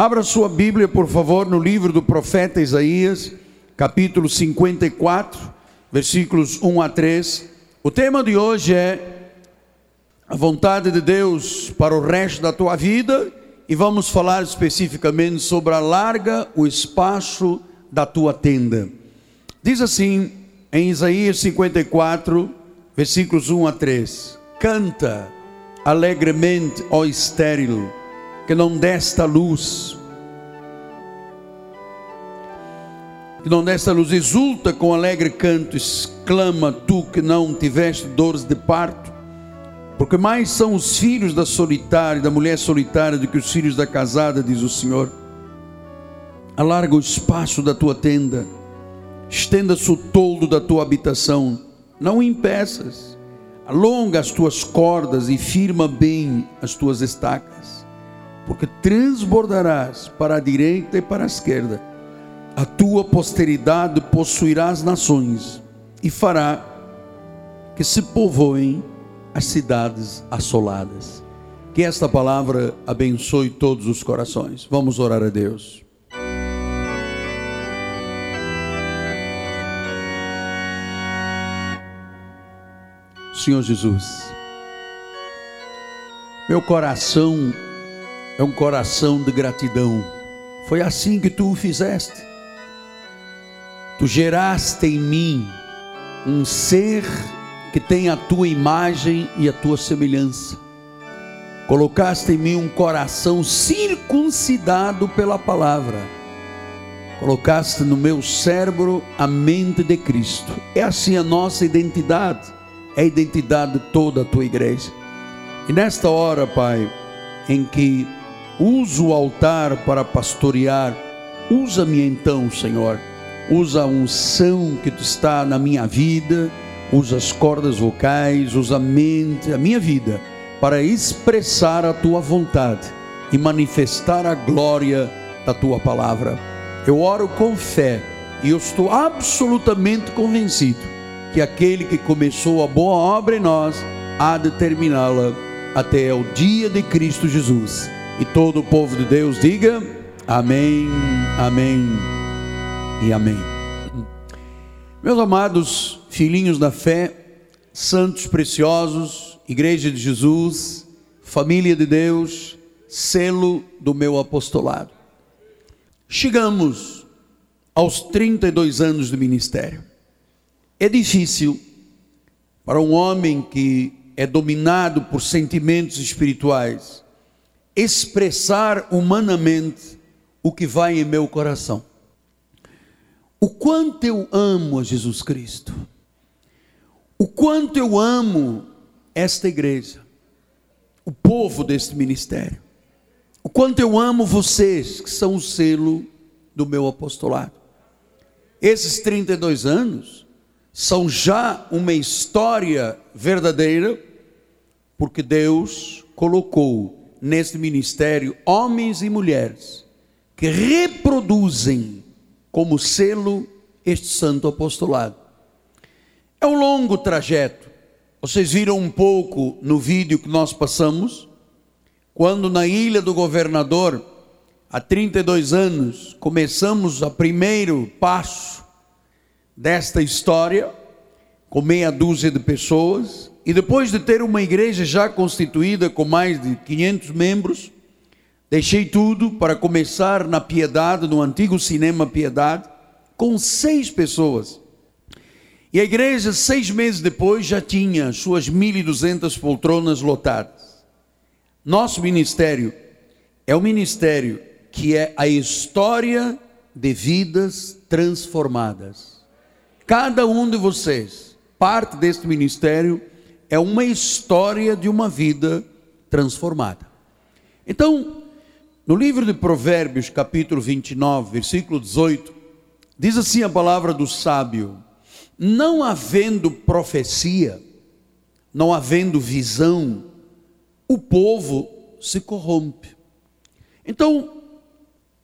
Abra sua Bíblia, por favor, no livro do profeta Isaías, capítulo 54, versículos 1 a 3. O tema de hoje é a vontade de Deus para o resto da tua vida e vamos falar especificamente sobre alarga o espaço da tua tenda. Diz assim em Isaías 54, versículos 1 a 3: Canta alegremente, ó estéril que não desta luz, que não desta luz, exulta com alegre canto, exclama tu que não tiveste dores de parto, porque mais são os filhos da solitária, da mulher solitária, do que os filhos da casada, diz o Senhor. Alarga o espaço da tua tenda, estenda-se o toldo da tua habitação, não impeças, alonga as tuas cordas e firma bem as tuas estacas porque transbordarás para a direita e para a esquerda. A tua posteridade possuirá as nações e fará que se povoem as cidades assoladas. Que esta palavra abençoe todos os corações. Vamos orar a Deus. Senhor Jesus, meu coração é um coração de gratidão. Foi assim que tu o fizeste. Tu geraste em mim um ser que tem a tua imagem e a tua semelhança. Colocaste em mim um coração circuncidado pela palavra. Colocaste no meu cérebro a mente de Cristo. É assim a nossa identidade, é a identidade de toda a tua igreja. E nesta hora, Pai, em que uso o altar para pastorear. Usa-me então, Senhor. Usa a unção que tu está na minha vida, usa as cordas vocais, usa a mente, a minha vida, para expressar a tua vontade e manifestar a glória da tua palavra. Eu oro com fé e eu estou absolutamente convencido que aquele que começou a boa obra em nós há de terminá-la até o dia de Cristo Jesus. E todo o povo de Deus diga amém, amém e amém. Meus amados filhinhos da fé, santos preciosos, Igreja de Jesus, família de Deus, selo do meu apostolado. Chegamos aos 32 anos de ministério. É difícil para um homem que é dominado por sentimentos espirituais expressar humanamente o que vai em meu coração. O quanto eu amo a Jesus Cristo. O quanto eu amo esta igreja. O povo deste ministério. O quanto eu amo vocês, que são o selo do meu apostolado. Esses 32 anos são já uma história verdadeira, porque Deus colocou neste ministério homens e mulheres que reproduzem como selo este santo apostolado. É um longo trajeto. Vocês viram um pouco no vídeo que nós passamos, quando na ilha do governador, há 32 anos, começamos o primeiro passo desta história, com meia dúzia de pessoas, e depois de ter uma igreja já constituída com mais de 500 membros, deixei tudo para começar na Piedade, no antigo cinema Piedade, com seis pessoas. E a igreja, seis meses depois, já tinha suas 1.200 poltronas lotadas. Nosso ministério é o ministério que é a história de vidas transformadas. Cada um de vocês, parte deste ministério, é uma história de uma vida transformada. Então, no livro de Provérbios, capítulo 29, versículo 18, diz assim a palavra do sábio: Não havendo profecia, não havendo visão, o povo se corrompe. Então,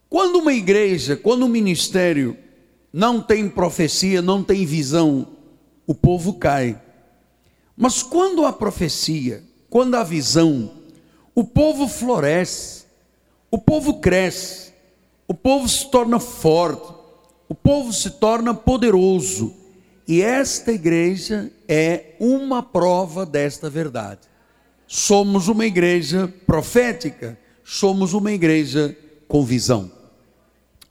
quando uma igreja, quando um ministério não tem profecia, não tem visão, o povo cai. Mas quando a profecia, quando a visão, o povo floresce, o povo cresce, o povo se torna forte, o povo se torna poderoso. E esta igreja é uma prova desta verdade. Somos uma igreja profética, somos uma igreja com visão.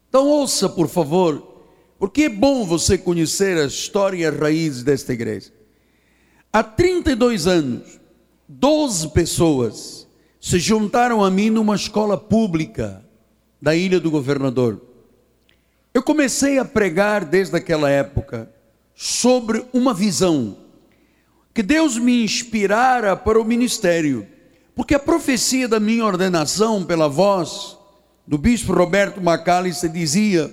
Então ouça, por favor, porque é bom você conhecer a história e as raízes desta igreja. Há 32 anos, 12 pessoas se juntaram a mim numa escola pública da Ilha do Governador. Eu comecei a pregar desde aquela época sobre uma visão que Deus me inspirara para o ministério, porque a profecia da minha ordenação pela voz do bispo Roberto Macalister dizia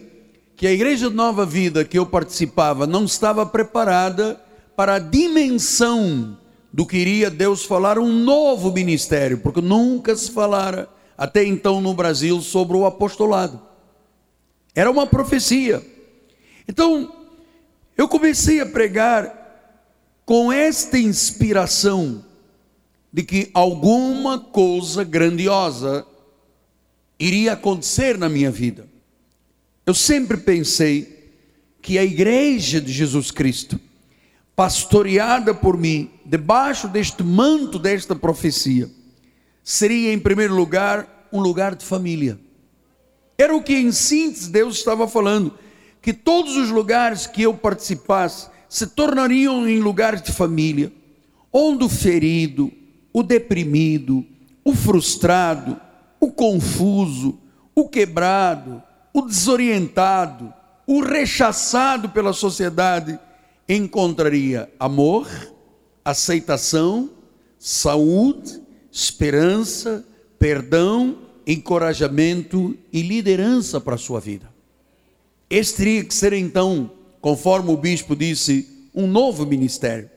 que a igreja Nova Vida que eu participava não estava preparada para a dimensão do que iria Deus falar um novo ministério, porque nunca se falara até então no Brasil sobre o apostolado. Era uma profecia. Então, eu comecei a pregar com esta inspiração de que alguma coisa grandiosa iria acontecer na minha vida. Eu sempre pensei que a igreja de Jesus Cristo, pastoreada por mim, debaixo deste manto desta profecia, seria em primeiro lugar um lugar de família. Era o que em síntese Deus estava falando, que todos os lugares que eu participasse se tornariam em lugares de família, onde o ferido, o deprimido, o frustrado, o confuso, o quebrado, o desorientado, o rechaçado pela sociedade encontraria amor, aceitação, saúde, esperança, perdão, encorajamento e liderança para a sua vida. Este teria que ser então conforme o bispo disse, um novo ministério.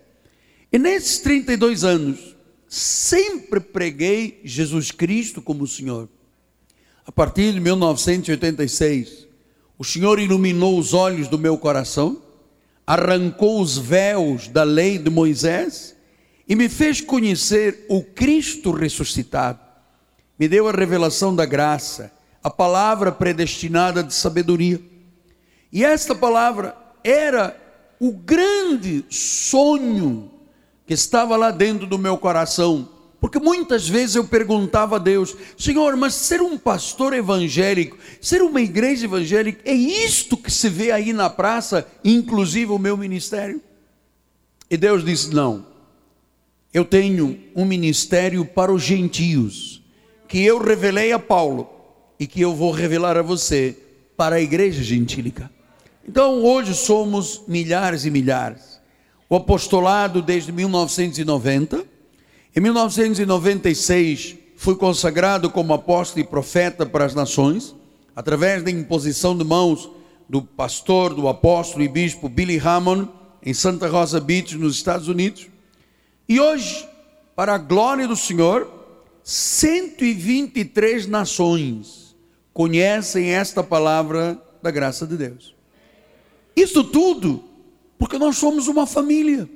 E nesses 32 anos, sempre preguei Jesus Cristo como Senhor. A partir de 1986, o Senhor iluminou os olhos do meu coração, arrancou os véus da lei de Moisés e me fez conhecer o Cristo ressuscitado. Me deu a revelação da graça, a palavra predestinada de sabedoria. E esta palavra era o grande sonho que estava lá dentro do meu coração. Porque muitas vezes eu perguntava a Deus, Senhor, mas ser um pastor evangélico, ser uma igreja evangélica, é isto que se vê aí na praça, inclusive o meu ministério? E Deus disse: Não, eu tenho um ministério para os gentios, que eu revelei a Paulo e que eu vou revelar a você para a igreja gentílica. Então, hoje somos milhares e milhares. O apostolado desde 1990. Em 1996, fui consagrado como apóstolo e profeta para as nações, através da imposição de mãos do pastor, do apóstolo e bispo Billy Hammond, em Santa Rosa Beach, nos Estados Unidos. E hoje, para a glória do Senhor, 123 nações conhecem esta palavra da graça de Deus. Isso tudo porque nós somos uma família.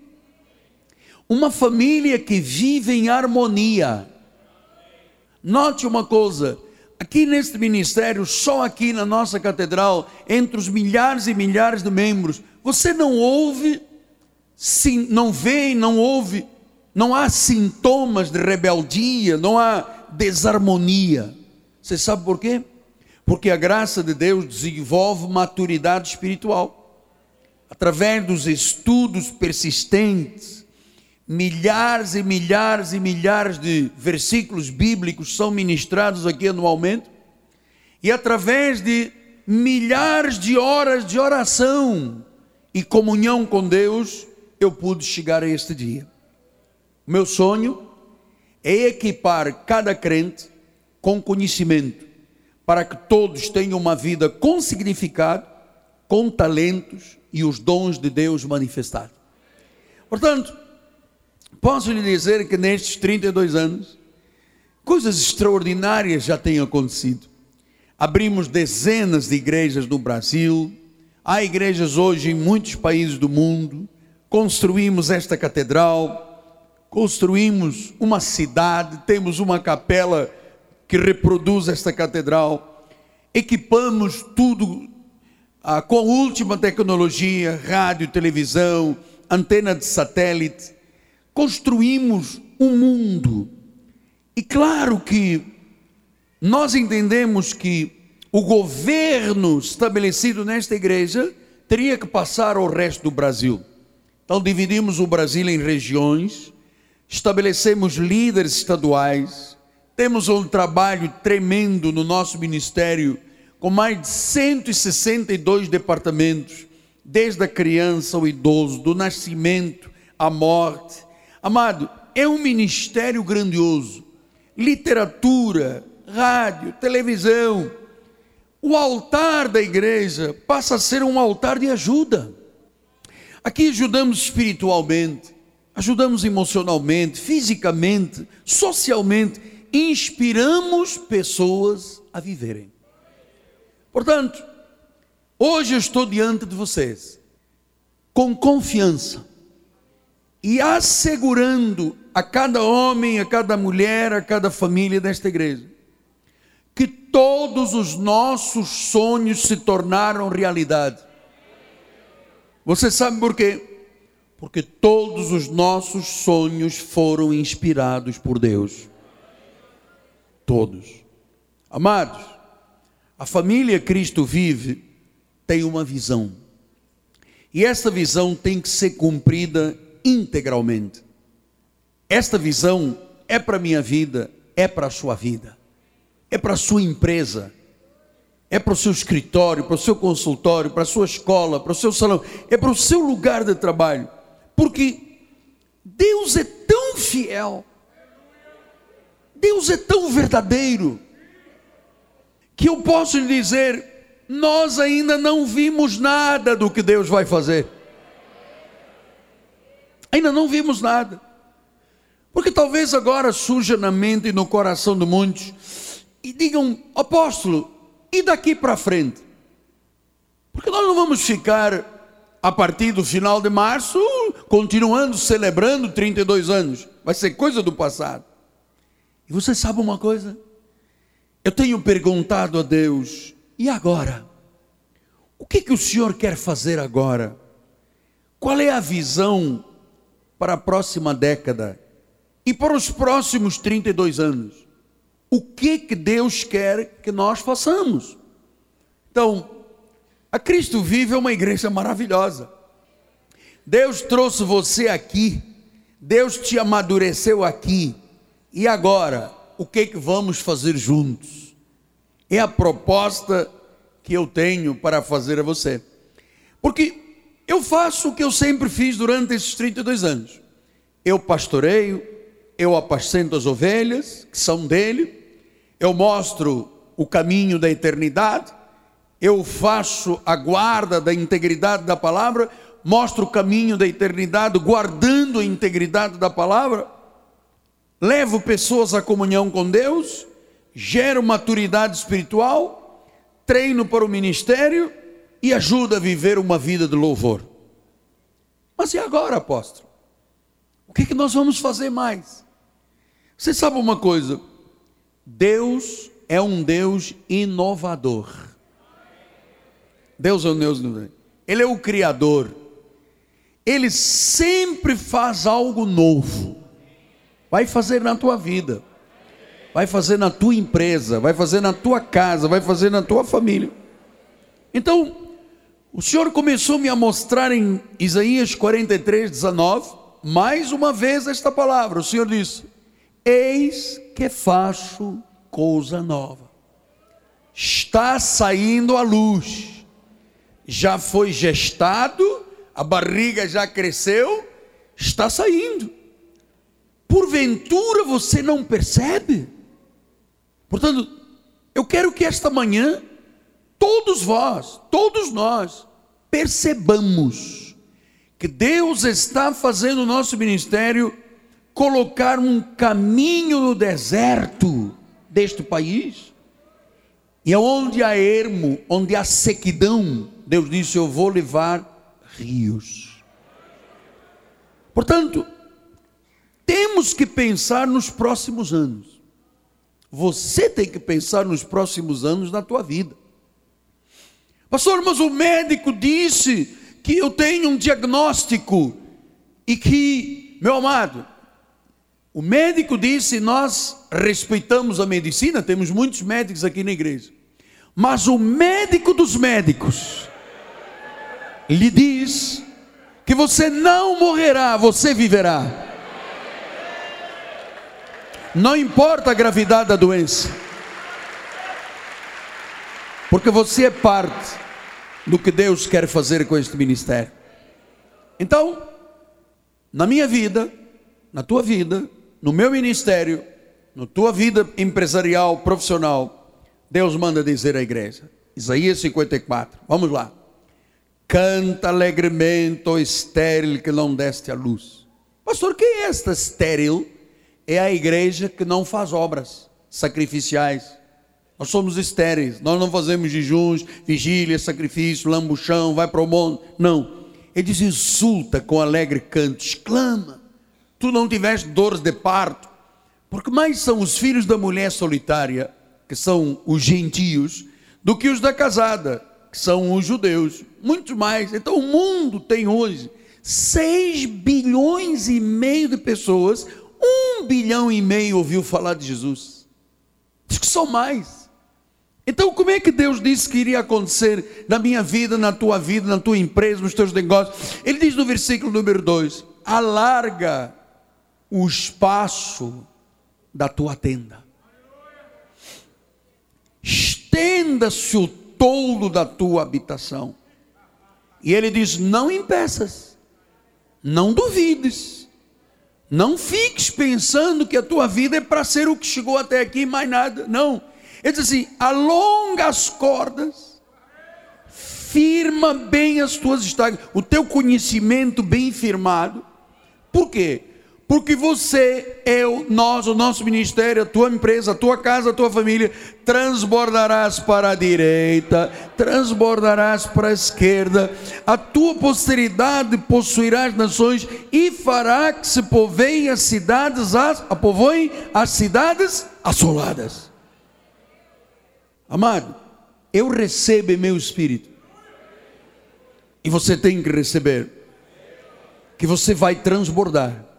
Uma família que vive em harmonia. Note uma coisa, aqui neste ministério, só aqui na nossa catedral, entre os milhares e milhares de membros, você não ouve, sim, não vê, não ouve, não há sintomas de rebeldia, não há desarmonia. Você sabe por quê? Porque a graça de Deus desenvolve maturidade espiritual através dos estudos persistentes, milhares e milhares e milhares de versículos bíblicos são ministrados aqui anualmente, e através de milhares de horas de oração e comunhão com Deus, eu pude chegar a este dia. Meu sonho é equipar cada crente com conhecimento, para que todos tenham uma vida com significado, com talentos, e os dons de Deus manifestados. Portanto, posso lhe dizer que nestes 32 anos, coisas extraordinárias já têm acontecido. Abrimos dezenas de igrejas no Brasil, há igrejas hoje em muitos países do mundo, construímos esta catedral, construímos uma cidade, temos uma capela que reproduz esta catedral. equipamos tudo ah, com a última tecnologia, rádio, televisão, antena de satélite, construímos um mundo. E claro que nós entendemos que o governo estabelecido nesta igreja teria que passar ao resto do Brasil. Então dividimos o Brasil em regiões, estabelecemos líderes estaduais, temos um trabalho tremendo no nosso ministério, com mais de 162 departamentos, desde a criança ao idoso, do nascimento à morte. Amado, é um ministério grandioso. Literatura, rádio, televisão. O altar da igreja passa a ser um altar de ajuda. Aqui ajudamos espiritualmente, ajudamos emocionalmente, fisicamente, socialmente, inspiramos pessoas a viverem. Portanto, hoje eu estou diante de vocês com confiança e assegurando a cada homem, a cada mulher, a cada família desta igreja que todos os nossos sonhos se tornaram realidade. Você sabe por quê? Porque todos os nossos sonhos foram inspirados por Deus. Todos. Amados, a família Cristo vive tem uma visão. E essa visão tem que ser cumprida integralmente. Esta visão é para a minha vida, é para a sua vida, é para a sua empresa, é para o seu escritório, para o seu consultório, para a sua escola, para o seu salão, é para o seu lugar de trabalho, porque Deus é tão fiel, Deus é tão verdadeiro, que eu posso lhe dizer, nós ainda não vimos nada do que Deus vai fazer. Ainda não vimos nada. Porque talvez agora surja na mente e no coração de muitos e digam, apóstolo, e daqui para frente? Porque nós não vamos ficar a partir do final de março continuando celebrando 32 anos. Vai ser coisa do passado. E você sabe uma coisa? Eu tenho perguntado a Deus, e agora? O que, que o Senhor quer fazer agora? Qual é a visão para a próxima década e para os próximos 32 anos? o que, que Deus quer que nós façamos. Então, a Cristo Vive é uma igreja maravilhosa. Deus trouxe você aqui, Deus te amadureceu aqui, e agora, o que, que vamos fazer juntos? É a proposta que eu tenho para fazer a você. Porque eu faço o que eu sempre fiz durante esses 32 anos. Eu pastoreio, eu apacento as ovelhas, que são dele, eu mostro o caminho da eternidade, eu faço a guarda da integridade da palavra, mostro o caminho da eternidade, guardando a integridade da palavra, levo pessoas à comunhão com Deus, gero maturidade espiritual, treino para o ministério e ajuda a viver uma vida de louvor. Mas e agora, apóstolo? O que, é que nós vamos fazer mais? Você sabe uma coisa? Deus é um Deus inovador. Deus é um Deus inovador. Ele é o Criador. Ele sempre faz algo novo. Vai fazer na tua vida. Vai fazer na tua empresa. Vai fazer na tua casa. Vai fazer na tua família. Então, o Senhor começou-me a mostrar em Isaías 43, 19, mais uma vez esta palavra. O Senhor disse: Eis que faço coisa nova. Está saindo a luz. Já foi gestado, a barriga já cresceu, está saindo. Porventura você não percebe? Portanto, eu quero que esta manhã todos vós, todos nós, percebamos que Deus está fazendo o nosso ministério colocar um caminho no deserto deste país. E onde há ermo, onde há sequidão, Deus disse: Eu vou levar rios. Portanto, temos que pensar nos próximos anos. Você tem que pensar nos próximos anos da tua vida. Pastor, mas o médico disse que eu tenho um diagnóstico e que, meu amado, o médico disse, nós respeitamos a medicina, temos muitos médicos aqui na igreja. Mas o médico dos médicos lhe diz que você não morrerá, você viverá. Não importa a gravidade da doença, porque você é parte do que Deus quer fazer com este ministério. Então, na minha vida, na tua vida, no meu ministério, na tua vida empresarial, profissional, Deus manda dizer à igreja. Isaías 54, vamos lá. Canta alegremente, ó estéril que não deste a luz. Pastor, quem é esta estéril? É a igreja que não faz obras sacrificiais. Nós somos estéreis, nós não fazemos jejuns, vigília, sacrifício, lambuchão, vai para o mundo. Não. Ele diz: insulta com alegre canto, exclama. Tu não tiveste dores de parto, porque mais são os filhos da mulher solitária, que são os gentios, do que os da casada que são os judeus, muito mais. Então o mundo tem hoje 6 bilhões e meio de pessoas, 1 bilhão e meio ouviu falar de Jesus. Diz que são mais. Então, como é que Deus disse que iria acontecer na minha vida, na tua vida, na tua empresa, nos teus negócios? Ele diz no versículo número 2: alarga o espaço da tua tenda, estenda-se o toldo da tua habitação. E ele diz: não impeças, não duvides, não fiques pensando que a tua vida é para ser o que chegou até aqui, mais nada. Não. Ele diz assim: alonga as cordas, firma bem as tuas estacas, o teu conhecimento bem firmado. Por quê? Porque você, eu, nós, o nosso ministério, a tua empresa, a tua casa, a tua família, transbordarás para a direita, transbordarás para a esquerda, a tua posteridade possuirá as nações e fará que se povoem as cidades, as, povoem as cidades assoladas. Amado, eu recebo meu espírito, e você tem que receber, que você vai transbordar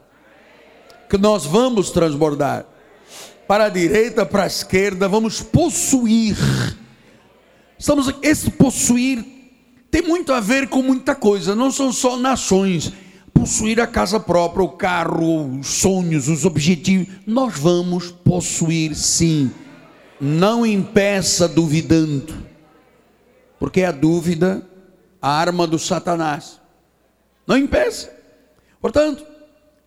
que nós vamos transbordar. Para a direita, para a esquerda, vamos possuir. Estamos esse possuir tem muito a ver com muita coisa, não são só nações. Possuir a casa própria, o carro, os sonhos, os objetivos, nós vamos possuir sim. Não impeça duvidando, porque a dúvida, a arma do Satanás. Não impeça. Portanto,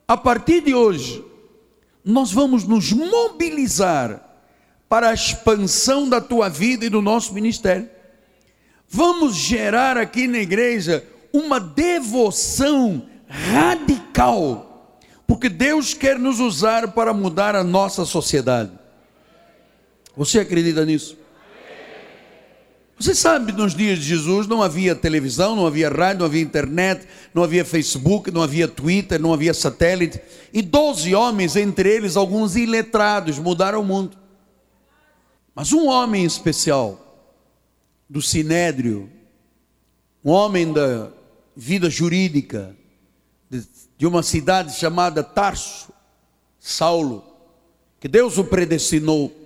a partir de hoje, nós vamos nos mobilizar para a expansão da tua vida e do nosso ministério. Vamos gerar aqui na igreja uma devoção radical, porque Deus quer nos usar para mudar a nossa sociedade. Você acredita nisso? Você sabe, nos dias de Jesus não havia televisão, não havia rádio, não havia internet, não havia Facebook, não havia Twitter, não havia satélite. E doze homens, entre eles alguns iletrados, mudaram o mundo. Mas um homem especial, do Sinédrio, um homem da vida jurídica, de uma cidade chamada Tarso, Saulo, que Deus o predestinou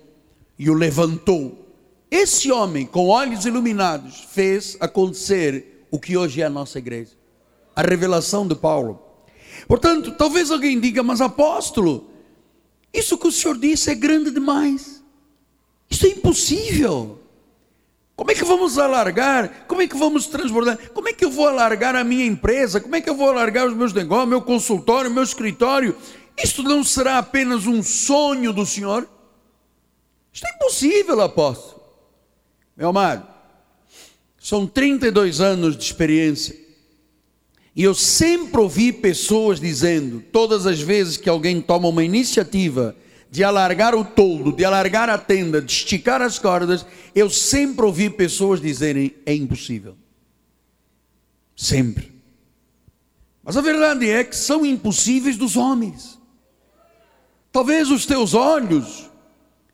e o levantou esse homem, com olhos iluminados, fez acontecer o que hoje é a nossa igreja. A revelação de Paulo. Portanto, talvez alguém diga, mas apóstolo, isso que o senhor disse é grande demais. Isso é impossível. Como é que vamos alargar? Como é que vamos transbordar? Como é que eu vou alargar a minha empresa? Como é que eu vou alargar os meus negócios, meu consultório, meu escritório? Isto não será apenas um sonho do Senhor? Isto é impossível, apóstolo. Meu amado, são 32 anos de experiência. E eu sempre ouvi pessoas dizendo, todas as vezes que alguém toma uma iniciativa de alargar o toldo, de alargar a tenda, de esticar as cordas, eu sempre ouvi pessoas dizerem: é impossível. Sempre. Mas a verdade é que são impossíveis dos homens. Talvez os teus olhos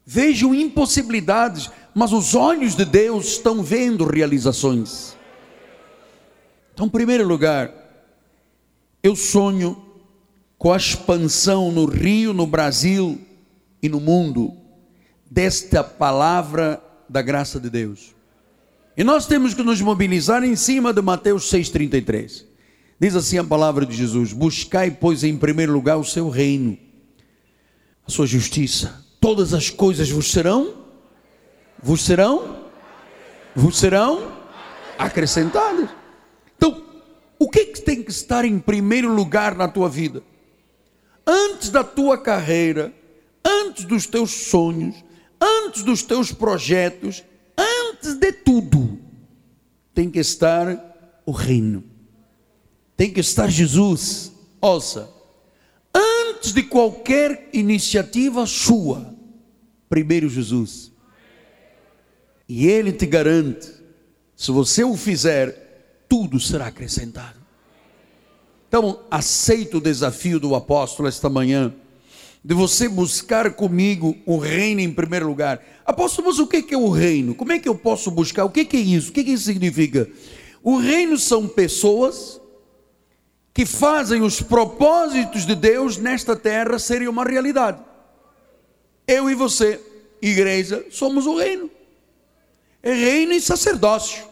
vejam impossibilidades, mas os olhos de Deus estão vendo realizações. Então, em primeiro lugar, eu sonho com a expansão no Rio, no Brasil e no mundo desta palavra da graça de Deus. E nós temos que nos mobilizar em cima de Mateus 6,33. Diz assim a palavra de Jesus: Buscai, pois, em primeiro lugar o seu reino, a sua justiça, todas as coisas vos serão, vos serão, vos serão acrescentadas. Então, o que, é que tem que estar em primeiro lugar na tua vida? antes da tua carreira, antes dos teus sonhos, antes dos teus projetos, antes de tudo, tem que estar o reino, tem que estar Jesus. Ouça, antes de qualquer iniciativa sua, primeiro Jesus. E Ele te garante, se você o fizer, tudo será acrescentado. Então, aceito o desafio do apóstolo esta manhã, de você buscar comigo o reino em primeiro lugar. Apóstolo, mas o que é o reino? Como é que eu posso buscar? O que é isso? O que isso significa? O reino são pessoas que fazem os propósitos de Deus nesta terra serem uma realidade. Eu e você, igreja, somos o reino. É reino e sacerdócio.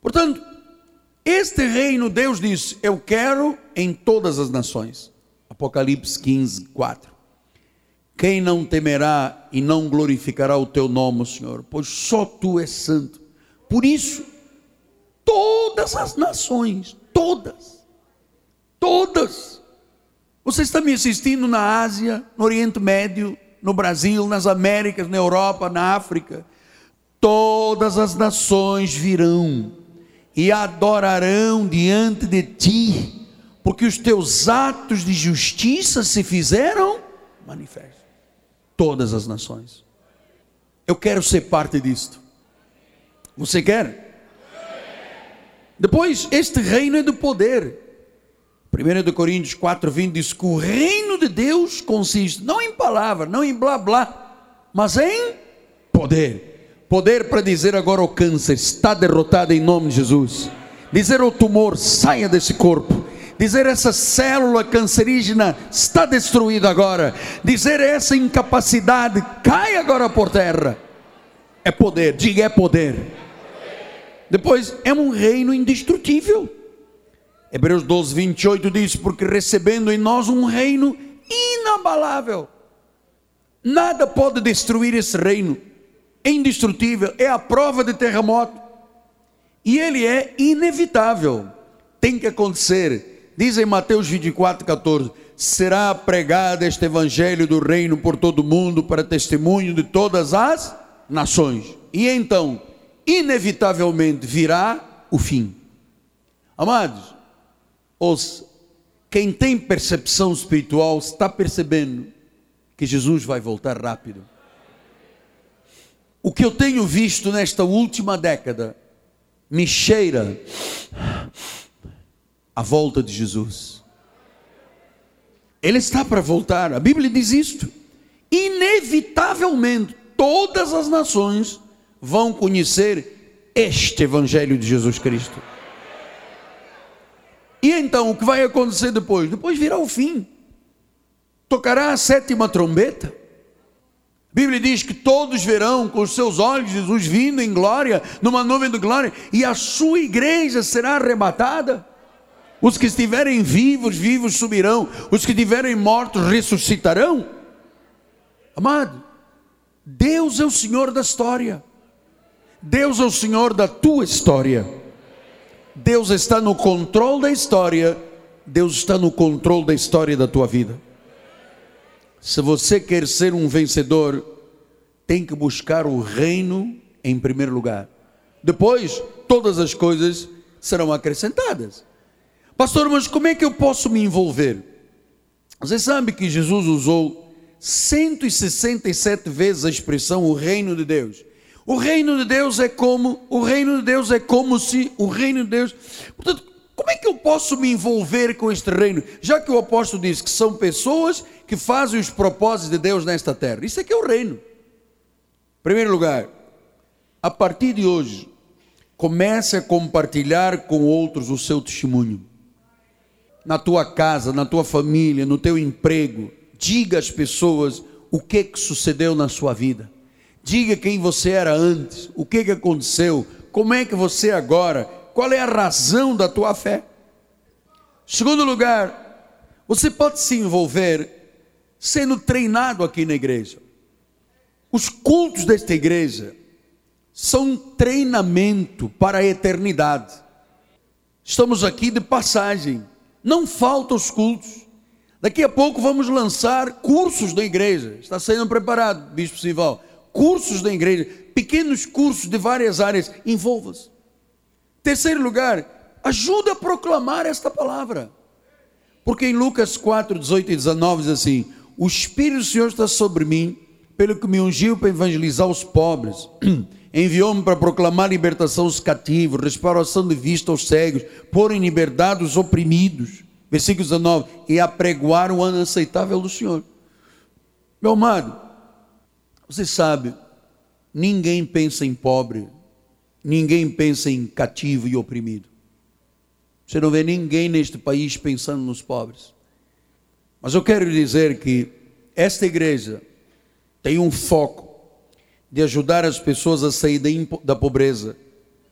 Portanto, este reino, Deus diz: Eu quero em todas as nações. Apocalipse 15, 4. Quem não temerá e não glorificará o teu nome, Senhor? Pois só tu és santo. Por isso, todas as nações, todas, todas. Você está me assistindo na Ásia, no Oriente Médio, no Brasil, nas Américas, na Europa, na África. Todas as nações virão e adorarão diante de ti, porque os teus atos de justiça se fizeram manifestos. Todas as nações. Eu quero ser parte disto. Você quer? Depois, este reino é do poder. 1 Coríntios 4, 20 diz que o reino de Deus consiste não em palavra, não em blá blá, mas em poder. Poder para dizer agora o câncer está derrotado em nome de Jesus. Dizer o tumor saia desse corpo. Dizer essa célula cancerígena está destruída agora. Dizer essa incapacidade cai agora por terra. É poder, diga é poder. Depois é um reino indestrutível. Hebreus 12, 28 diz: Porque recebendo em nós um reino inabalável, nada pode destruir esse reino é indestrutível, é a prova de terremoto. E ele é inevitável, tem que acontecer. Diz em Mateus 24, 14: será pregado este evangelho do reino por todo o mundo para testemunho de todas as nações. E então, inevitavelmente virá o fim. Amados, os, quem tem percepção espiritual está percebendo que Jesus vai voltar rápido. O que eu tenho visto nesta última década me cheira a volta de Jesus. Ele está para voltar, a Bíblia diz isto. Inevitavelmente, todas as nações vão conhecer este Evangelho de Jesus Cristo. E então, o que vai acontecer depois? Depois virá o fim. Tocará a sétima trombeta. A Bíblia diz que todos verão com os seus olhos Jesus vindo em glória, numa nuvem de glória, e a sua igreja será arrebatada. Os que estiverem vivos, vivos subirão, os que estiverem mortos ressuscitarão. Amado, Deus é o Senhor da história, Deus é o Senhor da tua história, Deus está no controle da história, Deus está no controle da história da tua vida. Se você quer ser um vencedor, tem que buscar o reino em primeiro lugar. Depois, todas as coisas serão acrescentadas. Pastor, mas como é que eu posso me envolver? Você sabe que Jesus usou 167 vezes a expressão o reino de Deus. O reino de Deus é como, o reino de Deus é como se o reino de Deus. Portanto, como é que eu posso me envolver com este reino? Já que o apóstolo diz que são pessoas que fazem os propósitos de Deus nesta terra. Isso é que é o reino. Primeiro lugar, a partir de hoje, comece a compartilhar com outros o seu testemunho. Na tua casa, na tua família, no teu emprego, diga às pessoas o que, que sucedeu na sua vida. Diga quem você era antes, o que, que aconteceu, como é que você é agora, qual é a razão da tua fé. Segundo lugar, você pode se envolver sendo treinado aqui na igreja. Os cultos desta igreja são um treinamento para a eternidade. Estamos aqui de passagem, não faltam os cultos. Daqui a pouco vamos lançar cursos da igreja. Está sendo preparado, Bispo Sival. Cursos da igreja, pequenos cursos de várias áreas. Envolva-se. Terceiro lugar, ajuda a proclamar esta palavra. Porque em Lucas 4, 18 e 19 diz assim: O Espírito do Senhor está sobre mim, pelo que me ungiu para evangelizar os pobres. Enviou-me para proclamar libertação aos cativos, restauração de vista aos cegos, pôr em liberdade os oprimidos. Versículo 19: E apregoar o ano aceitável do Senhor. Meu amado, você sabe, ninguém pensa em pobre Ninguém pensa em cativo e oprimido. Você não vê ninguém neste país pensando nos pobres. Mas eu quero dizer que esta igreja tem um foco de ajudar as pessoas a sair da pobreza,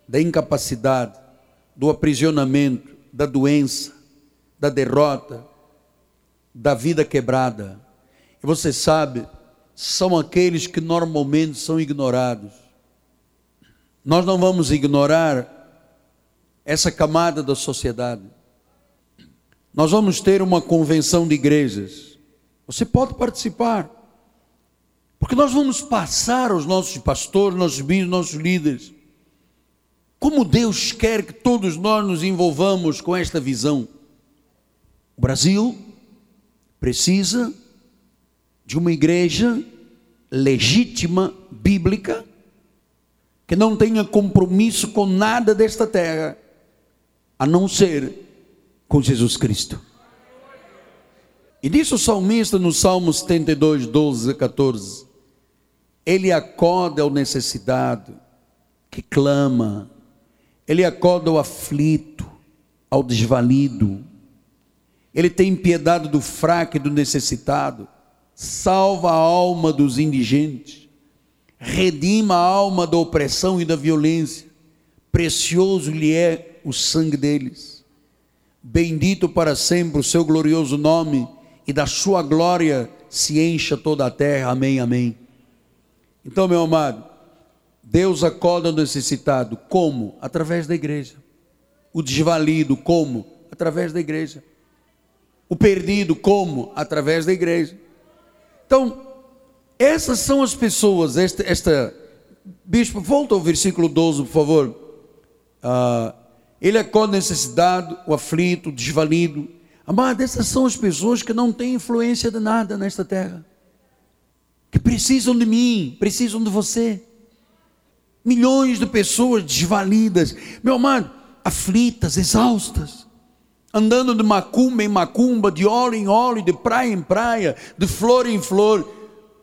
da incapacidade, do aprisionamento, da doença, da derrota, da vida quebrada. E você sabe, são aqueles que normalmente são ignorados nós não vamos ignorar essa camada da sociedade. Nós vamos ter uma convenção de igrejas. Você pode participar. Porque nós vamos passar aos nossos pastores, nossos bispos, nossos líderes, como Deus quer que todos nós nos envolvamos com esta visão. O Brasil precisa de uma igreja legítima, bíblica, que não tenha compromisso com nada desta terra, a não ser com Jesus Cristo. E disse o salmista no Salmo 72, 12 a 14: Ele acorda ao necessitado que clama, ele acorda ao aflito, ao desvalido, ele tem piedade do fraco e do necessitado, salva a alma dos indigentes redima a alma da opressão e da violência. Precioso lhe é o sangue deles. Bendito para sempre o seu glorioso nome, e da sua glória se encha toda a terra. Amém, amém. Então, meu amado, Deus acorda o necessitado, como? Através da igreja. O desvalido, como? Através da igreja. O perdido, como? Através da igreja. Então, essas são as pessoas, esta, esta bispo, volta ao versículo 12, por favor. Ah, ele acolhe necessidade, o aflito, o desvalido. Amado, essas são as pessoas que não têm influência de nada nesta terra, que precisam de mim, precisam de você. Milhões de pessoas desvalidas, meu amado, aflitas, exaustas, andando de macumba em macumba, de óleo em óleo, de praia em praia, de flor em flor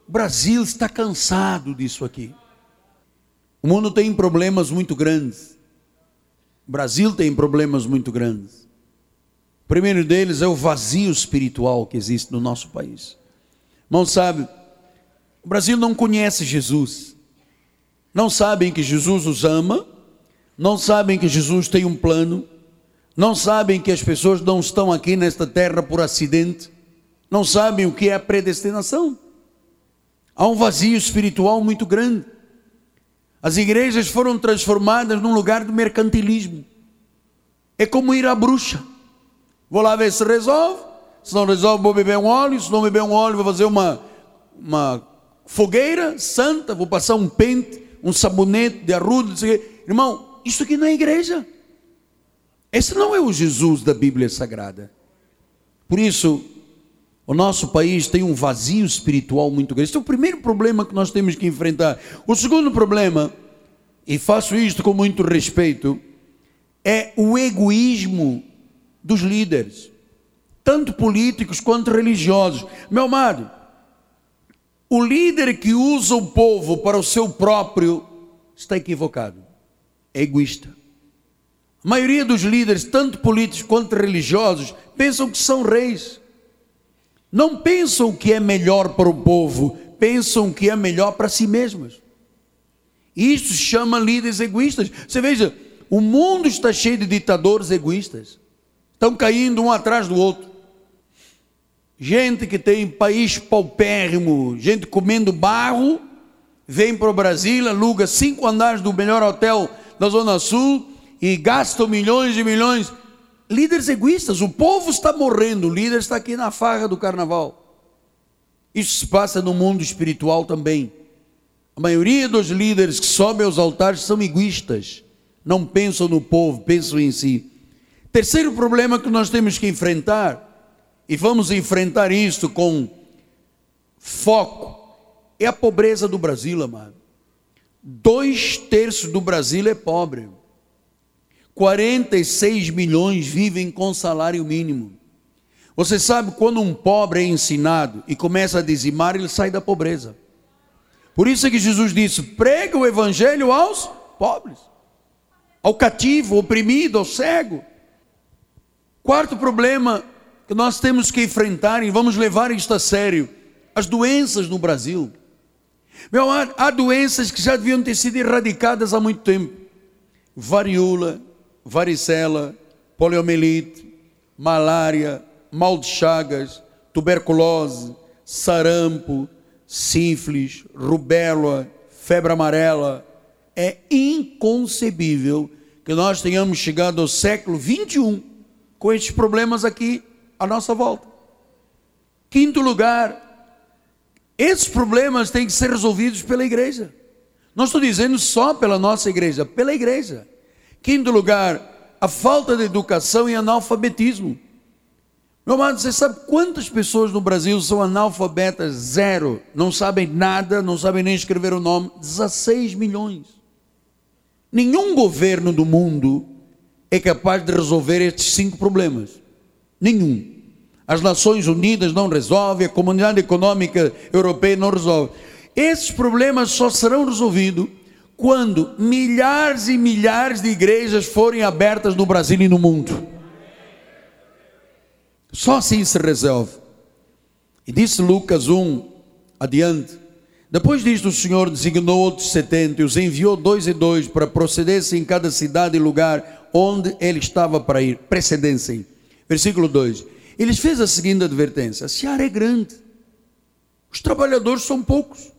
o Brasil está cansado disso aqui. O mundo tem problemas muito grandes. O Brasil tem problemas muito grandes. O primeiro deles é o vazio espiritual que existe no nosso país. Não sabe, o Brasil não conhece Jesus. Não sabem que Jesus os ama, não sabem que Jesus tem um plano, não sabem que as pessoas não estão aqui nesta terra por acidente, não sabem o que é a predestinação. Há um vazio espiritual muito grande. As igrejas foram transformadas num lugar de mercantilismo. É como ir à bruxa. Vou lá ver se resolve. Se não resolve, vou beber um óleo. Se não beber um óleo, vou fazer uma, uma fogueira santa. Vou passar um pente, um sabonete de arruda. Irmão, isso aqui não é igreja. Esse não é o Jesus da Bíblia Sagrada. Por isso, o nosso país tem um vazio espiritual muito grande. Esse é o primeiro problema que nós temos que enfrentar. O segundo problema, e faço isto com muito respeito, é o egoísmo dos líderes, tanto políticos quanto religiosos. Meu amado, O líder que usa o povo para o seu próprio está equivocado, é egoísta. A maioria dos líderes, tanto políticos quanto religiosos, pensam que são reis. Não pensam que é melhor para o povo, pensam que é melhor para si mesmos. Isso chama líderes egoístas. Você veja, o mundo está cheio de ditadores egoístas. Estão caindo um atrás do outro. Gente que tem país paupérrimo, gente comendo barro, vem para o Brasil, aluga cinco andares do melhor hotel da Zona Sul e gasta milhões e milhões. Líderes egoístas, o povo está morrendo, o líder está aqui na farra do carnaval. Isso se passa no mundo espiritual também. A maioria dos líderes que sobem aos altares são egoístas, não pensam no povo, pensam em si. Terceiro problema que nós temos que enfrentar, e vamos enfrentar isso com foco, é a pobreza do Brasil, amado. Dois terços do Brasil é pobre. 46 milhões vivem com salário mínimo. Você sabe quando um pobre é ensinado e começa a dizimar, ele sai da pobreza. Por isso é que Jesus disse: prega o evangelho aos pobres, ao cativo, ao oprimido, ao cego. Quarto problema que nós temos que enfrentar e vamos levar isto a sério: as doenças no Brasil. Meu amado, há doenças que já deviam ter sido erradicadas há muito tempo: varíola, varicela, poliomielite, malária, mal de chagas, tuberculose, sarampo, sífilis, rubéola, febre amarela. É inconcebível que nós tenhamos chegado ao século 21 com estes problemas aqui à nossa volta. Quinto lugar, esses problemas têm que ser resolvidos pela igreja. Não estou dizendo só pela nossa igreja, pela igreja. Quinto lugar, a falta de educação e analfabetismo. Meu amado, você sabe quantas pessoas no Brasil são analfabetas? Zero. Não sabem nada, não sabem nem escrever o nome. 16 milhões. Nenhum governo do mundo é capaz de resolver estes cinco problemas. Nenhum. As Nações Unidas não resolvem, a Comunidade Econômica Europeia não resolve. Esses problemas só serão resolvidos quando milhares e milhares de igrejas forem abertas no Brasil e no mundo. Só assim se resolve. E disse Lucas 1 adiante. Depois disto, o Senhor designou outros setenta e os enviou dois e dois para procedessem em cada cidade e lugar onde ele estava para ir. Precedessem. Versículo 2. Ele fez a seguinte advertência: a seara é grande, os trabalhadores são poucos.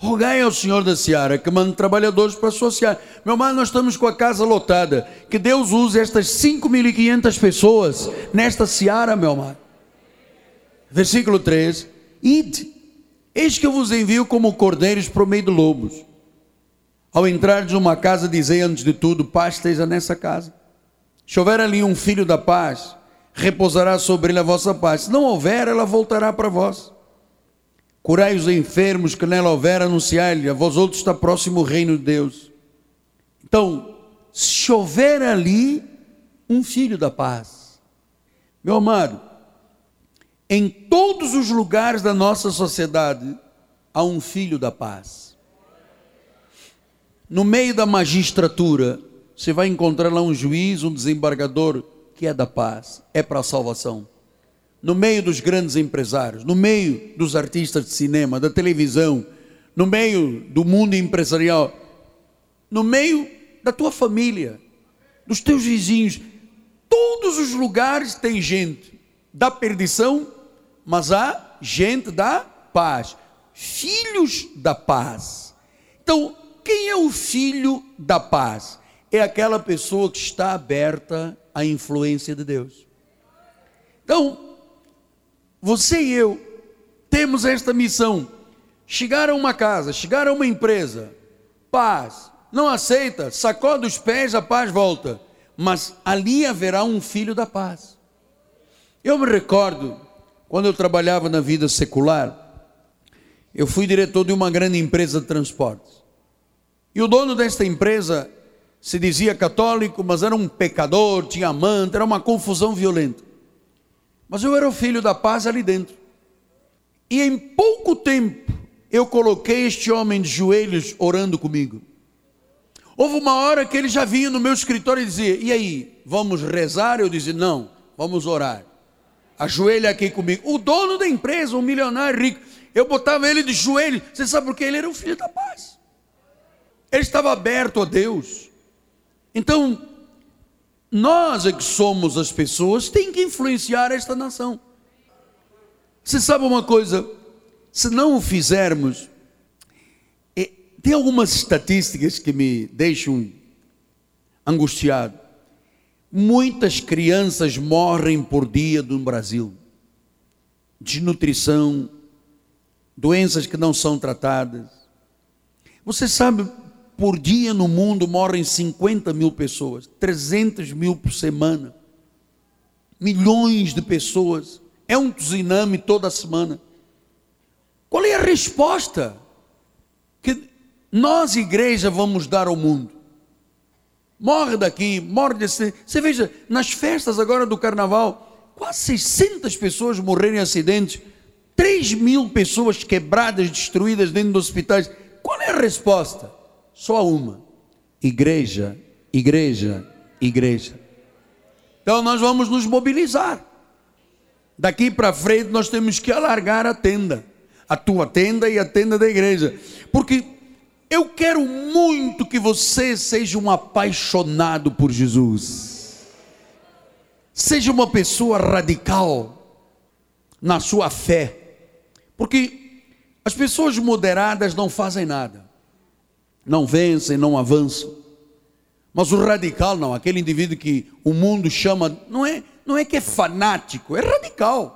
Rogai ao Senhor da Seara que mande trabalhadores para a sua seara. Meu irmão, nós estamos com a casa lotada. Que Deus use estas 5.500 pessoas nesta seara, meu irmão. Versículo 3: Ide, eis que eu vos envio como cordeiros para o meio de lobos. Ao entrar de uma casa, dizei antes de tudo: paz esteja nessa casa. Se houver ali um filho da paz, repousará sobre ele a vossa paz. Se não houver, ela voltará para vós. Curai os enfermos que nela houver, anunciai-lhe, a vós outros está próximo o reino de Deus. Então, se houver ali um filho da paz, meu amado, em todos os lugares da nossa sociedade há um filho da paz. No meio da magistratura, você vai encontrar lá um juiz, um desembargador que é da paz, é para a salvação no meio dos grandes empresários, no meio dos artistas de cinema, da televisão, no meio do mundo empresarial, no meio da tua família, dos teus vizinhos. Todos os lugares tem gente da perdição, mas há gente da paz, filhos da paz. Então, quem é o filho da paz? É aquela pessoa que está aberta à influência de Deus. Então, você e eu temos esta missão: chegar a uma casa, chegar a uma empresa, paz. Não aceita, sacode os pés, a paz volta. Mas ali haverá um filho da paz. Eu me recordo, quando eu trabalhava na vida secular, eu fui diretor de uma grande empresa de transportes. E o dono desta empresa se dizia católico, mas era um pecador, tinha amante, era uma confusão violenta. Mas eu era o filho da paz ali dentro. E em pouco tempo eu coloquei este homem de joelhos orando comigo. Houve uma hora que ele já vinha no meu escritório e dizia: E aí, vamos rezar? Eu dizia: Não, vamos orar. Ajoelha aqui comigo. O dono da empresa, um milionário rico, eu botava ele de joelho. Você sabe por quê? Ele era o filho da paz. Ele estava aberto a Deus. Então, nós é que somos as pessoas, tem que influenciar esta nação. Você sabe uma coisa? Se não o fizermos, é, tem algumas estatísticas que me deixam angustiado. Muitas crianças morrem por dia no Brasil. Desnutrição, doenças que não são tratadas. Você sabe por dia no mundo morrem 50 mil pessoas, 300 mil por semana, milhões de pessoas, é um tsunami toda semana. Qual é a resposta que nós, igreja, vamos dar ao mundo? Morre daqui, morre desse. Você veja, nas festas agora do carnaval, quase 600 pessoas morreram em acidentes, 3 mil pessoas quebradas, destruídas dentro dos hospitais. Qual é a resposta? Só uma: igreja, igreja, igreja. Então nós vamos nos mobilizar. Daqui para frente nós temos que alargar a tenda, a tua tenda e a tenda da igreja, porque eu quero muito que você seja um apaixonado por Jesus, seja uma pessoa radical na sua fé, porque as pessoas moderadas não fazem nada não vencem, não avançam. Mas o radical não, aquele indivíduo que o mundo chama, não é, não é que é fanático, é radical.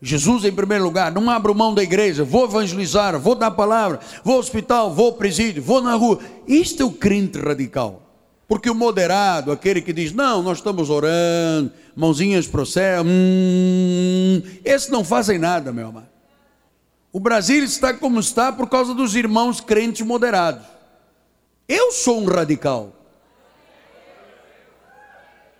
Jesus em primeiro lugar, não abro mão da igreja, vou evangelizar, vou dar palavra, vou ao hospital, vou ao presídio, vou na rua. Isto é o crente radical. Porque o moderado, aquele que diz, não, nós estamos orando, mãozinhas para o céu, hum, esses não fazem nada, meu amado. O Brasil está como está por causa dos irmãos crentes moderados. Eu sou um radical.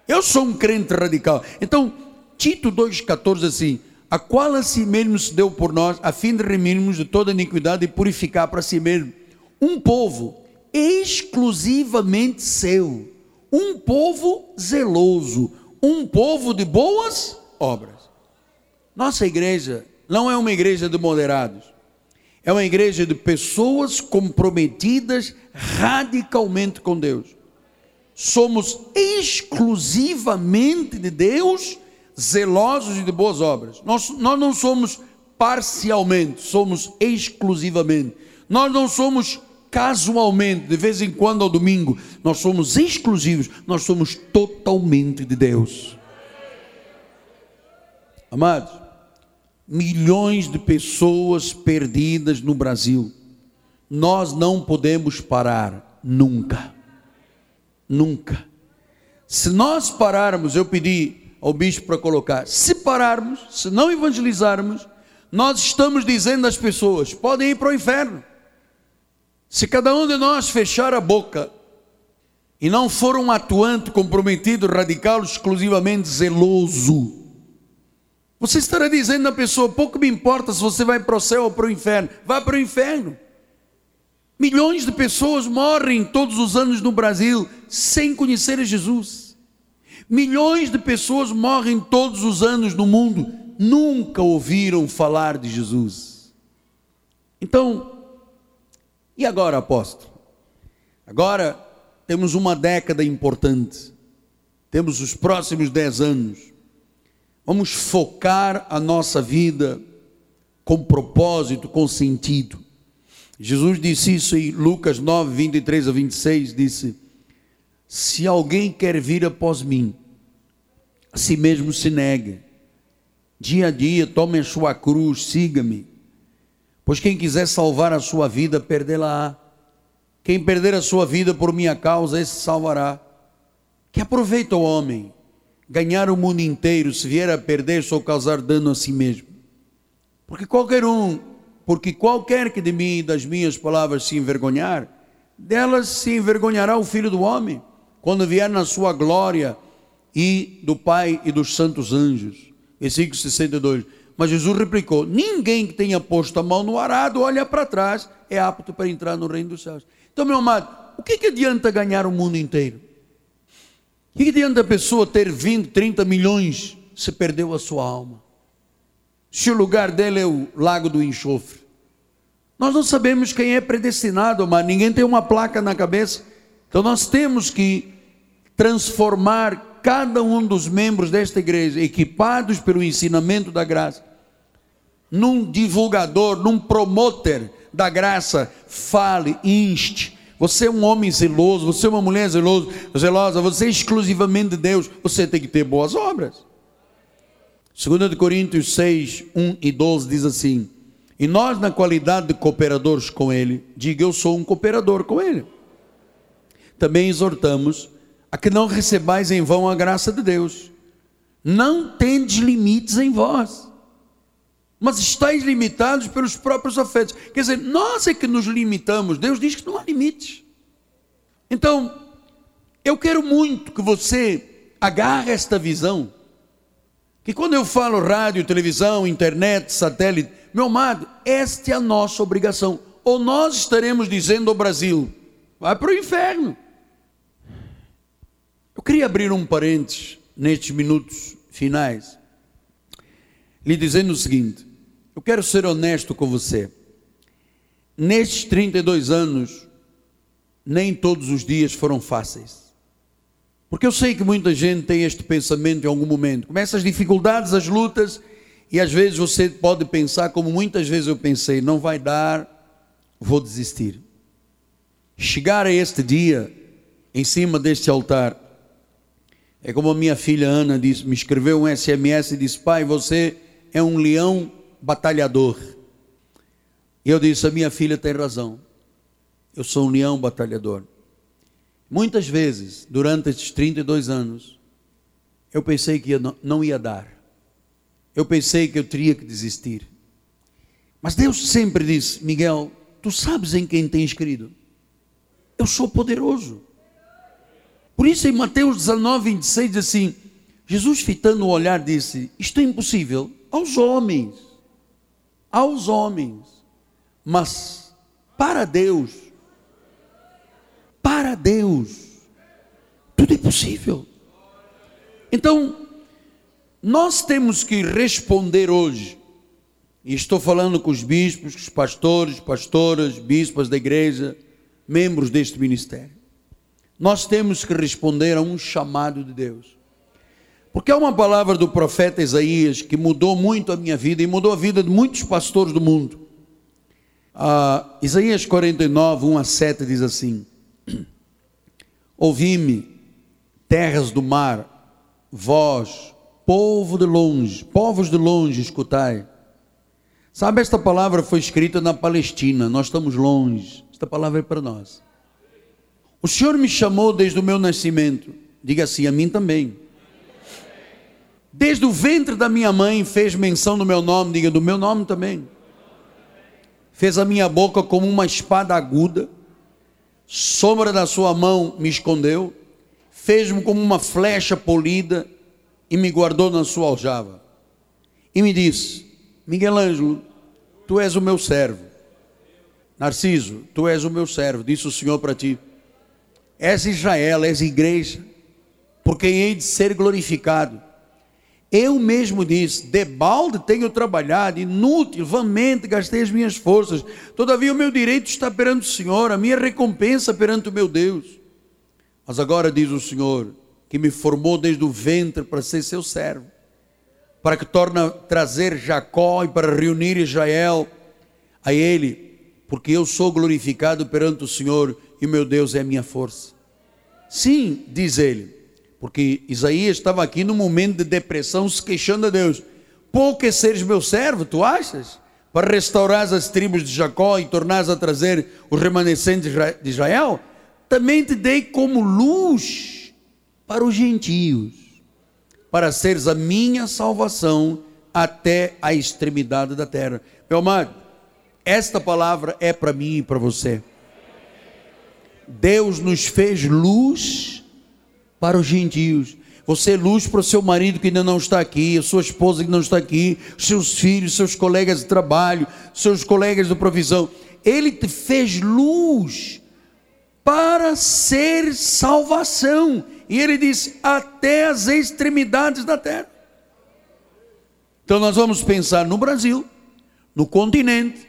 Eu sou um crente radical. Então, Tito 2,14 assim: a qual a si mesmo se deu por nós, a fim de remirmos de toda iniquidade e purificar para si mesmo um povo exclusivamente seu, um povo zeloso, um povo de boas obras. Nossa igreja não é uma igreja de moderados, é uma igreja de pessoas comprometidas radicalmente com Deus. Somos exclusivamente de Deus, zelosos e de boas obras. Nós, nós não somos parcialmente, somos exclusivamente. Nós não somos casualmente, de vez em quando ao domingo. Nós somos exclusivos, nós somos totalmente de Deus. Amados, milhões de pessoas perdidas no Brasil nós não podemos parar nunca. Nunca. Se nós pararmos, eu pedi ao bispo para colocar, se pararmos, se não evangelizarmos, nós estamos dizendo às pessoas: podem ir para o inferno. Se cada um de nós fechar a boca e não for um atuante comprometido, radical, exclusivamente zeloso, você estará dizendo à pessoa: pouco me importa se você vai para o céu ou para o inferno, vá para o inferno. Milhões de pessoas morrem todos os anos no Brasil sem conhecer Jesus. Milhões de pessoas morrem todos os anos no mundo, nunca ouviram falar de Jesus. Então, e agora, apóstolo? Agora temos uma década importante, temos os próximos dez anos. Vamos focar a nossa vida com propósito, com sentido. Jesus disse isso em Lucas 9, 23 a 26, disse, se alguém quer vir após mim, a si mesmo se negue, dia a dia tome a sua cruz, siga-me, pois quem quiser salvar a sua vida, perdê-la-á, quem perder a sua vida por minha causa, esse salvará, que aproveita o homem, ganhar o mundo inteiro, se vier a perder, só causar dano a si mesmo, porque qualquer um porque qualquer que de mim e das minhas palavras se envergonhar, delas se envergonhará o filho do homem, quando vier na sua glória e do Pai e dos santos anjos. Versículo 62. Mas Jesus replicou: Ninguém que tenha posto a mão no arado, olha para trás, é apto para entrar no reino dos céus. Então, meu amado, o que, que adianta ganhar o mundo inteiro? Que, que adianta a pessoa ter 20, 30 milhões se perdeu a sua alma? Se o lugar dele é o lago do enxofre. Nós não sabemos quem é predestinado, mas ninguém tem uma placa na cabeça. Então nós temos que transformar cada um dos membros desta igreja, equipados pelo ensinamento da graça, num divulgador, num promotor da graça. Fale, inste. Você é um homem zeloso, você é uma mulher zeloso, zelosa, você é exclusivamente de Deus, você tem que ter boas obras. 2 Coríntios 6, 1 e 12 diz assim: E nós, na qualidade de cooperadores com Ele, diga eu sou um cooperador com Ele. Também exortamos a que não recebais em vão a graça de Deus. Não tendes limites em vós, mas estáis limitados pelos próprios afetos. Quer dizer, nós é que nos limitamos, Deus diz que não há limites. Então, eu quero muito que você agarre esta visão, que quando eu falo rádio, televisão, internet, satélite, meu amado, esta é a nossa obrigação. Ou nós estaremos dizendo ao Brasil, vai para o inferno. Eu queria abrir um parênteses nestes minutos finais, lhe dizendo o seguinte: eu quero ser honesto com você. Nestes 32 anos, nem todos os dias foram fáceis. Porque eu sei que muita gente tem este pensamento em algum momento. Começa as dificuldades, as lutas, e às vezes você pode pensar, como muitas vezes eu pensei, não vai dar, vou desistir. Chegar a este dia, em cima deste altar, é como a minha filha Ana disse, me escreveu um SMS e disse: Pai, você é um leão batalhador. E eu disse: A minha filha tem razão. Eu sou um leão batalhador. Muitas vezes, durante estes 32 anos, eu pensei que não ia dar. Eu pensei que eu teria que desistir. Mas Deus sempre disse: Miguel, tu sabes em quem tens crido? Eu sou poderoso. Por isso, em Mateus 19, 26, diz assim: Jesus, fitando o olhar, disse: Isto é impossível aos homens, aos homens, mas para Deus, para Deus, tudo é possível. Então, nós temos que responder hoje, e estou falando com os bispos, com os pastores, pastoras, bispas da igreja, membros deste ministério nós temos que responder a um chamado de Deus. Porque há uma palavra do profeta Isaías que mudou muito a minha vida e mudou a vida de muitos pastores do mundo. Ah, Isaías 49, 1 a 7 diz assim: Ouvi-me, terras do mar, vós, povo de longe, povos de longe, escutai. Sabe, esta palavra foi escrita na Palestina, nós estamos longe, esta palavra é para nós. O Senhor me chamou desde o meu nascimento. Diga assim, a mim também. Desde o ventre da minha mãe fez menção do meu nome, diga do meu nome também. Fez a minha boca como uma espada aguda, sombra da sua mão me escondeu, fez-me como uma flecha polida e me guardou na sua aljava. E me disse: Miguel Ângelo, tu és o meu servo. Narciso, tu és o meu servo, disse o Senhor para ti és Israel, és igreja, por quem hei de ser glorificado. Eu mesmo disse: debalde tenho trabalhado, inútil, vamente gastei as minhas forças, todavia o meu direito está perante o Senhor, a minha recompensa perante o meu Deus. Mas agora diz o Senhor, que me formou desde o ventre para ser seu servo, para que torne a trazer Jacó e para reunir Israel a ele, porque eu sou glorificado perante o Senhor e o meu Deus é a minha força. Sim, diz ele, porque Isaías estava aqui num momento de depressão, se queixando a Deus: pouco é seres meu servo, tu achas? Para restaurar as tribos de Jacó e tornares a trazer os remanescentes de Israel? Também te dei como luz para os gentios, para seres a minha salvação até a extremidade da terra. Meu amado, esta palavra é para mim e para você. Deus nos fez luz para os gentios. Você é luz para o seu marido que ainda não está aqui, a sua esposa que não está aqui, seus filhos, seus colegas de trabalho, seus colegas de provisão. Ele te fez luz para ser salvação. E ele disse: até as extremidades da terra. Então nós vamos pensar no Brasil, no continente,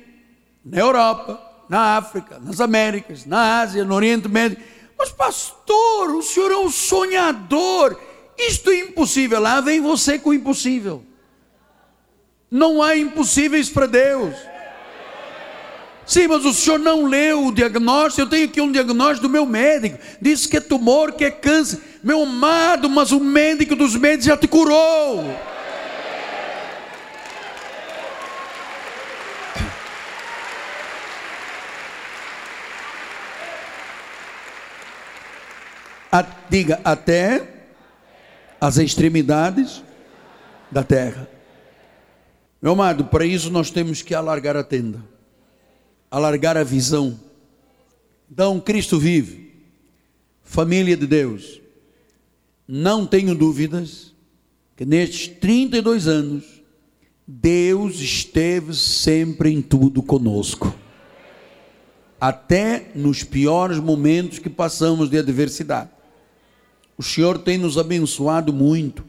na Europa, na África, nas Américas, na Ásia, no Oriente Médio. Mas, pastor, o senhor é um sonhador. Isto é impossível. Lá vem você com o impossível. Não há impossíveis para Deus. Sim, mas o senhor não leu o diagnóstico. Eu tenho aqui um diagnóstico do meu médico. Diz que é tumor, que é câncer. Meu amado, mas o médico dos médicos já te curou. A, diga, até as extremidades da terra. Meu amado, para isso nós temos que alargar a tenda, alargar a visão. Então, Cristo vive, família de Deus. Não tenho dúvidas que nestes 32 anos, Deus esteve sempre em tudo conosco. Até nos piores momentos que passamos de adversidade. O Senhor tem nos abençoado muito.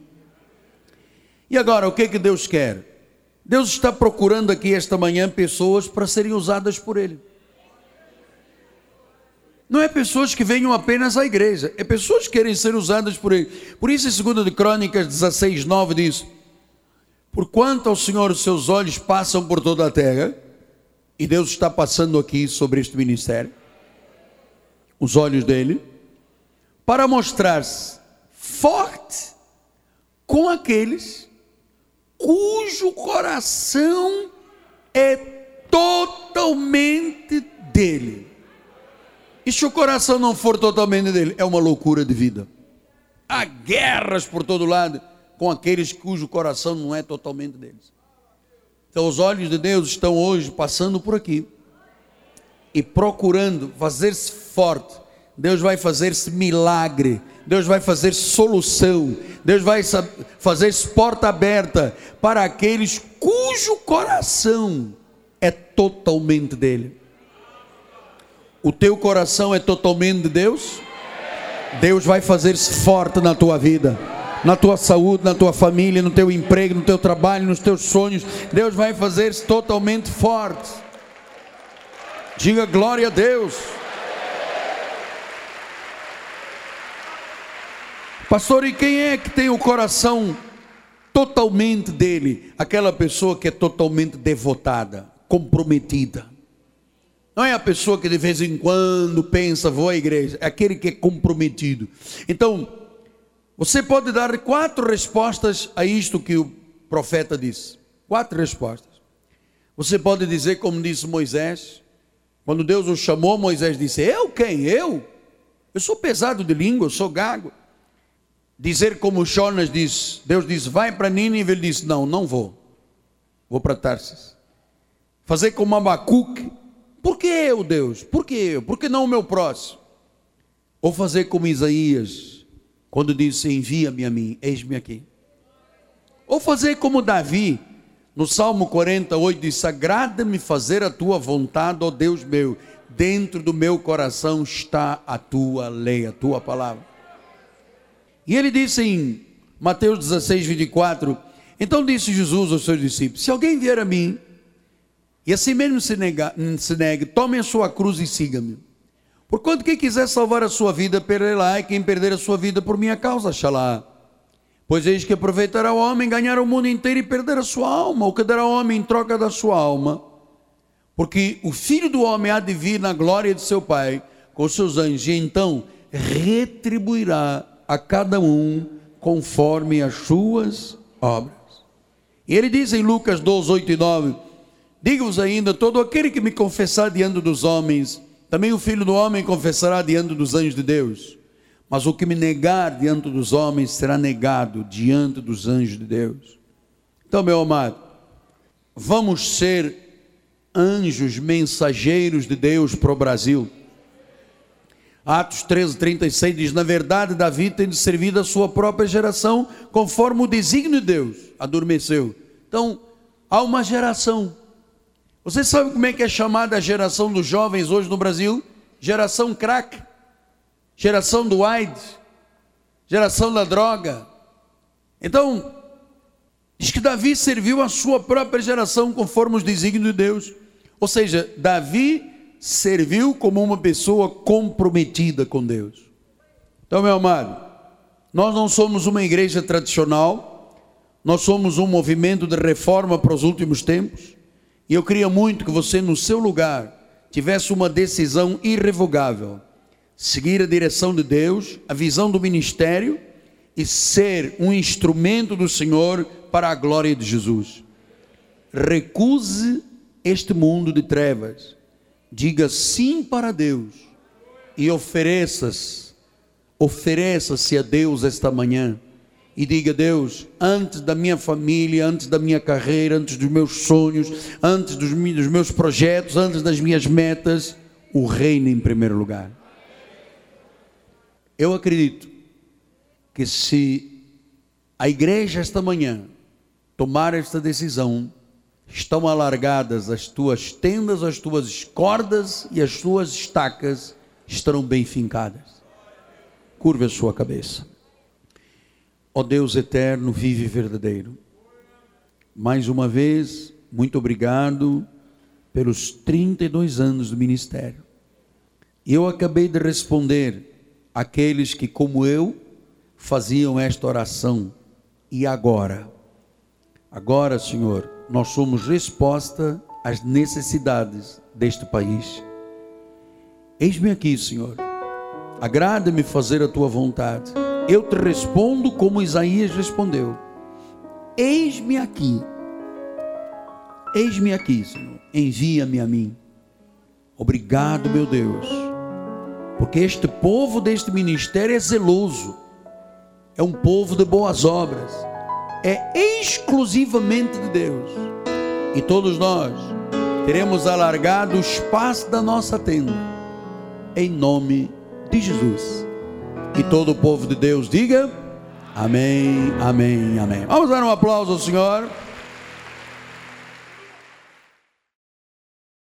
E agora, o que, que Deus quer? Deus está procurando aqui esta manhã pessoas para serem usadas por Ele. Não é pessoas que venham apenas à igreja, é pessoas que querem ser usadas por Ele. Por isso, em 2 de Crônicas 16, 9 diz: Por quanto ao Senhor os seus olhos passam por toda a terra, e Deus está passando aqui sobre este ministério, os olhos dele, para mostrar-se forte com aqueles cujo coração é totalmente dele. E se o coração não for totalmente dele, é uma loucura de vida. Há guerras por todo lado com aqueles cujo coração não é totalmente deles. Então, os olhos de Deus estão hoje passando por aqui e procurando fazer-se forte Deus vai fazer-se milagre, Deus vai fazer solução, Deus vai fazer porta aberta para aqueles cujo coração é totalmente dele. O teu coração é totalmente de Deus? Deus vai fazer-se forte na tua vida, na tua saúde, na tua família, no teu emprego, no teu trabalho, nos teus sonhos. Deus vai fazer-se totalmente forte. Diga glória a Deus. Pastor, e quem é que tem o coração totalmente dele? Aquela pessoa que é totalmente devotada, comprometida. Não é a pessoa que de vez em quando pensa, vou à igreja, é aquele que é comprometido. Então, você pode dar quatro respostas a isto que o profeta disse. Quatro respostas. Você pode dizer, como disse Moisés, quando Deus o chamou, Moisés disse: Eu quem? Eu? Eu sou pesado de língua, eu sou gago dizer como Jonas diz, Deus diz, vai para Nínive, ele diz, não, não vou, vou para Tarsis. Fazer como Abacuque, por que eu, Deus? Por que eu? Por que não o meu próximo? Ou fazer como Isaías, quando disse, envia-me a mim, eis-me aqui. Ou fazer como Davi, no Salmo 48, diz, agrada-me fazer a tua vontade, ó Deus meu, dentro do meu coração está a tua lei, a tua palavra. E ele disse em Mateus 16, 24: Então disse Jesus aos seus discípulos: Se alguém vier a mim, e assim mesmo se, nega, se negue, tome a sua cruz e siga-me. Porquanto quem quiser salvar a sua vida, perderá, e quem perder a sua vida por minha causa, achará. Pois eis que aproveitará o homem ganhar o mundo inteiro e perder a sua alma, ou que dará o homem em troca da sua alma. Porque o filho do homem há de vir na glória de seu Pai com seus anjos, e então retribuirá a cada um conforme as suas obras. E ele diz em Lucas 12, 8 e 9: Digo-vos ainda: todo aquele que me confessar diante dos homens, também o filho do homem confessará diante dos anjos de Deus. Mas o que me negar diante dos homens será negado diante dos anjos de Deus. Então, meu amado, vamos ser anjos mensageiros de Deus para o Brasil. Atos 13, 36 diz: Na verdade, Davi tem servido a sua própria geração conforme o desígnio de Deus. Adormeceu. Então, há uma geração. Você sabe como é que é chamada a geração dos jovens hoje no Brasil? Geração crack, geração do AIDS, geração da droga. Então, diz que Davi serviu a sua própria geração conforme os desígnios de Deus. Ou seja, Davi serviu como uma pessoa comprometida com Deus. Então, meu amado, nós não somos uma igreja tradicional, nós somos um movimento de reforma para os últimos tempos, e eu queria muito que você, no seu lugar, tivesse uma decisão irrevogável: seguir a direção de Deus, a visão do ministério e ser um instrumento do Senhor para a glória de Jesus. Recuse este mundo de trevas diga sim para Deus e ofereça-se, ofereça-se a Deus esta manhã e diga: Deus, antes da minha família, antes da minha carreira, antes dos meus sonhos, antes dos, dos meus projetos, antes das minhas metas, o reino em primeiro lugar. Eu acredito que se a igreja esta manhã tomar esta decisão, estão alargadas as tuas tendas, as tuas cordas e as tuas estacas estarão bem fincadas. Curva a sua cabeça. Ó Deus eterno, vive verdadeiro. Mais uma vez, muito obrigado pelos 32 anos do ministério. Eu acabei de responder àqueles que, como eu, faziam esta oração. E agora? Agora, Senhor, nós somos resposta às necessidades deste país. Eis-me aqui, Senhor. Agrada-me fazer a tua vontade. Eu te respondo como Isaías respondeu. Eis-me aqui. Eis-me aqui, Senhor. Envia-me a mim. Obrigado, meu Deus. Porque este povo deste ministério é zeloso. É um povo de boas obras é exclusivamente de Deus. E todos nós teremos alargado o espaço da nossa tenda, em nome de Jesus. E todo o povo de Deus diga: Amém, Amém, Amém. Vamos dar um aplauso ao Senhor.